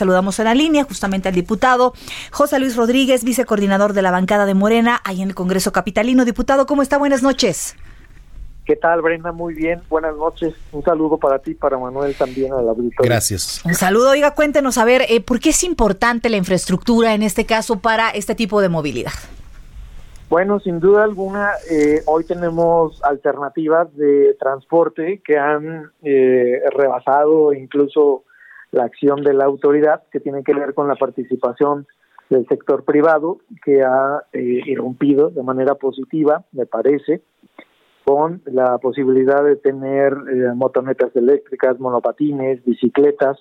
Saludamos en la línea justamente al diputado José Luis Rodríguez, vicecoordinador de la bancada de Morena, ahí en el Congreso Capitalino. Diputado, ¿cómo está? Buenas noches. ¿Qué tal, Brenda? Muy bien. Buenas noches. Un saludo para ti, para Manuel también a la Gracias. Un saludo. Oiga, cuéntenos, a ver, eh, ¿por qué es importante la infraestructura en este caso para este tipo de movilidad? Bueno, sin duda alguna, eh, hoy tenemos alternativas de transporte que han eh, rebasado incluso la acción de la autoridad, que tiene que ver con la participación del sector privado, que ha eh, irrumpido de manera positiva, me parece, con la posibilidad de tener eh, motonetas eléctricas, monopatines, bicicletas,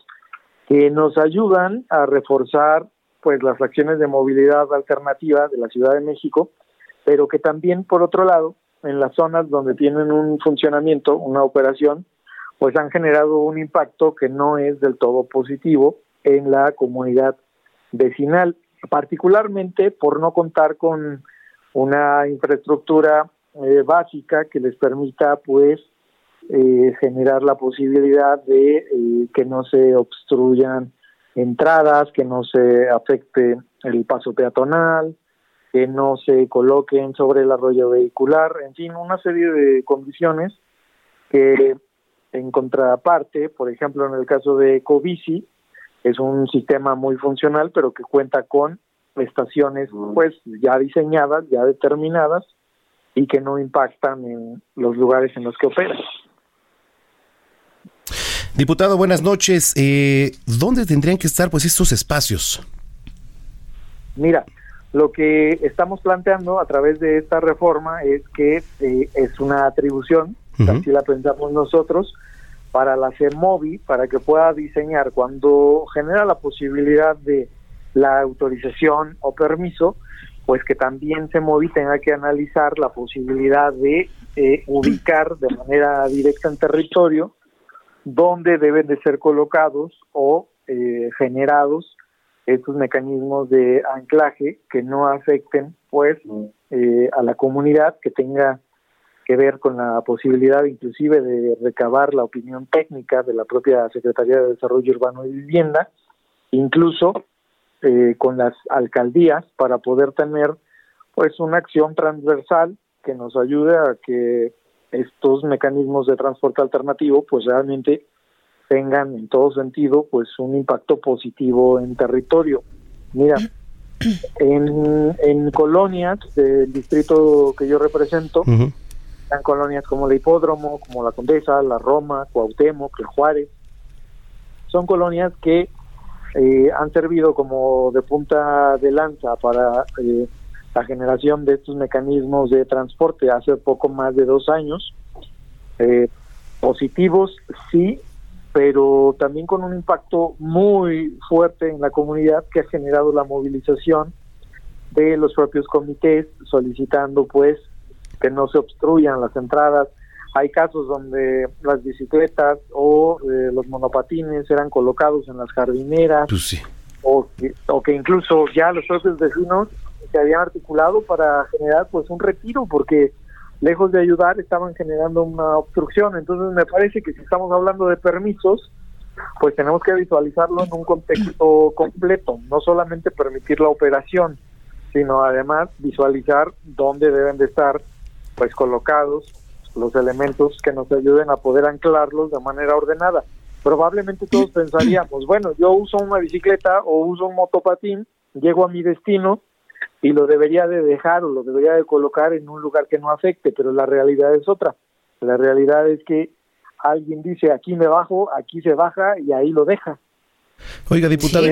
que nos ayudan a reforzar pues las acciones de movilidad alternativa de la Ciudad de México, pero que también, por otro lado, en las zonas donde tienen un funcionamiento, una operación, pues han generado un impacto que no es del todo positivo en la comunidad vecinal, particularmente por no contar con una infraestructura eh, básica que les permita pues eh, generar la posibilidad de eh, que no se obstruyan entradas, que no se afecte el paso peatonal, que no se coloquen sobre el arroyo vehicular, en fin, una serie de condiciones que en contraparte, por ejemplo, en el caso de Ecobici, es un sistema muy funcional, pero que cuenta con estaciones pues ya diseñadas, ya determinadas y que no impactan en los lugares en los que opera. Diputado, buenas noches. Eh, ¿Dónde tendrían que estar pues estos espacios? Mira, lo que estamos planteando a través de esta reforma es que eh, es una atribución así la pensamos nosotros, para la CEMOVI, para que pueda diseñar cuando genera la posibilidad de la autorización o permiso, pues que también CEMOVI tenga que analizar la posibilidad de eh, ubicar de manera directa en territorio dónde deben de ser colocados o eh, generados estos mecanismos de anclaje que no afecten pues eh, a la comunidad que tenga que ver con la posibilidad inclusive de recabar la opinión técnica de la propia Secretaría de Desarrollo Urbano y Vivienda, incluso eh, con las alcaldías para poder tener pues una acción transversal que nos ayude a que estos mecanismos de transporte alternativo pues realmente tengan en todo sentido pues un impacto positivo en territorio. Mira, en, en colonias del distrito que yo represento, están colonias como la Hipódromo, como la Condesa, la Roma, Cuauhtémoc, el Juárez. Son colonias que eh, han servido como de punta de lanza para eh, la generación de estos mecanismos de transporte hace poco más de dos años. Eh, positivos, sí, pero también con un impacto muy fuerte en la comunidad que ha generado la movilización de los propios comités solicitando pues que no se obstruyan las entradas. Hay casos donde las bicicletas o eh, los monopatines eran colocados en las jardineras pues o, que, o que incluso ya los propios vecinos se habían articulado para generar pues un retiro porque lejos de ayudar estaban generando una obstrucción. Entonces me parece que si estamos hablando de permisos, pues tenemos que visualizarlo en un contexto completo, no solamente permitir la operación, sino además visualizar dónde deben de estar pues colocados los elementos que nos ayuden a poder anclarlos de manera ordenada. Probablemente todos pensaríamos, bueno, yo uso una bicicleta o uso un motopatín, llego a mi destino y lo debería de dejar o lo debería de colocar en un lugar que no afecte, pero la realidad es otra. La realidad es que alguien dice aquí me bajo, aquí se baja y ahí lo deja. Oiga, diputado,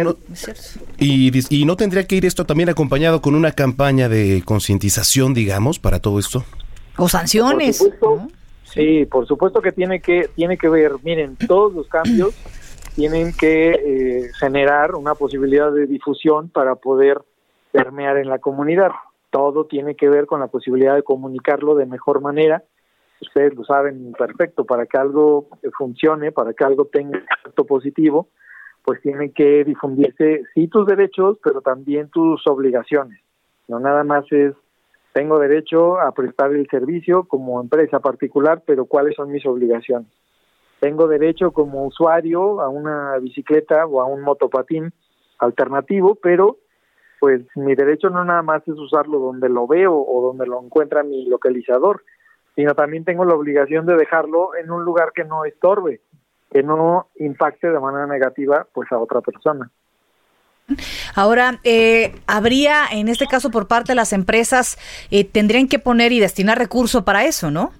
y, y, no tendría que ir esto también acompañado con una campaña de concientización, digamos, para todo esto? O sanciones. Sí, por supuesto que tiene que tiene que ver. Miren, todos los cambios tienen que eh, generar una posibilidad de difusión para poder permear en la comunidad. Todo tiene que ver con la posibilidad de comunicarlo de mejor manera. Ustedes lo saben perfecto, para que algo funcione, para que algo tenga efecto positivo, pues tienen que difundirse sí tus derechos, pero también tus obligaciones. No nada más es tengo derecho a prestar el servicio como empresa particular, pero ¿cuáles son mis obligaciones? Tengo derecho como usuario a una bicicleta o a un motopatín alternativo, pero pues mi derecho no nada más es usarlo donde lo veo o donde lo encuentra mi localizador, sino también tengo la obligación de dejarlo en un lugar que no estorbe, que no impacte de manera negativa pues a otra persona. Ahora, eh, habría, en este caso, por parte de las empresas, eh, tendrían que poner y destinar recursos para eso, ¿no?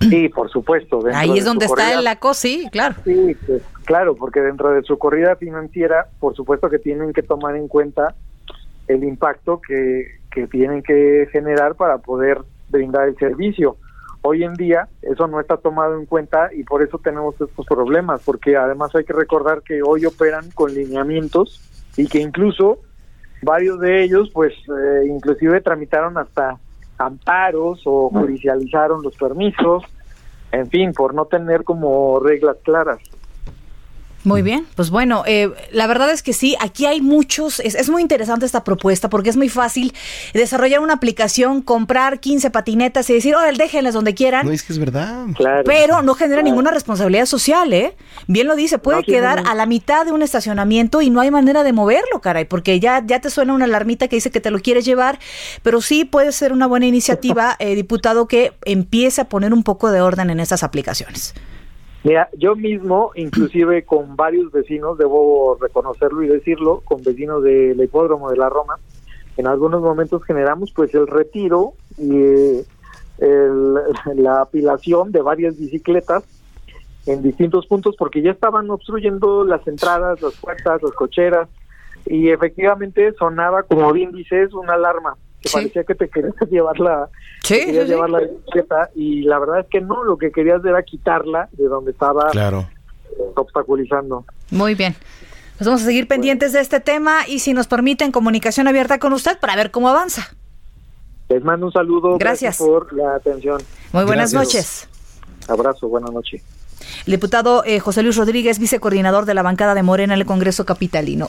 Sí, por supuesto. Ahí es donde está la cosa, sí, claro. Sí, pues, claro, porque dentro de su corrida financiera, por supuesto que tienen que tomar en cuenta el impacto que, que tienen que generar para poder brindar el servicio. Hoy en día eso no está tomado en cuenta y por eso tenemos estos problemas, porque además hay que recordar que hoy operan con lineamientos y que incluso varios de ellos pues eh, inclusive tramitaron hasta amparos o judicializaron los permisos, en fin, por no tener como reglas claras. Muy bien, pues bueno, eh, la verdad es que sí, aquí hay muchos, es, muy interesante esta propuesta porque es muy fácil desarrollar una aplicación, comprar 15 patinetas y decir, órale, déjenlas donde quieran. No, es que es verdad. Pero no genera ninguna responsabilidad social, ¿eh? Bien lo dice, puede quedar a la mitad de un estacionamiento y no hay manera de moverlo, caray, porque ya, ya te suena una alarmita que dice que te lo quieres llevar, pero sí puede ser una buena iniciativa, eh, diputado, que empiece a poner un poco de orden en estas aplicaciones. Mira, yo mismo, inclusive con varios vecinos, debo reconocerlo y decirlo, con vecinos del hipódromo de la Roma, en algunos momentos generamos pues el retiro y la apilación de varias bicicletas en distintos puntos porque ya estaban obstruyendo las entradas, las puertas, las cocheras y efectivamente sonaba, como bien dices, una alarma que parecía que te querías llevar la, llevar la bicicleta y la verdad es que no, lo que querías era quitarla de donde estaba claro. obstaculizando. Muy bien. Pues vamos a seguir pendientes de este tema y si nos permiten comunicación abierta con usted para ver cómo avanza. Les mando un saludo. Gracias, por la atención. Muy buenas noches. Abrazo, buenas noches. El diputado eh, José Luis Rodríguez, vicecoordinador de la bancada de Morena en el Congreso Capitalino.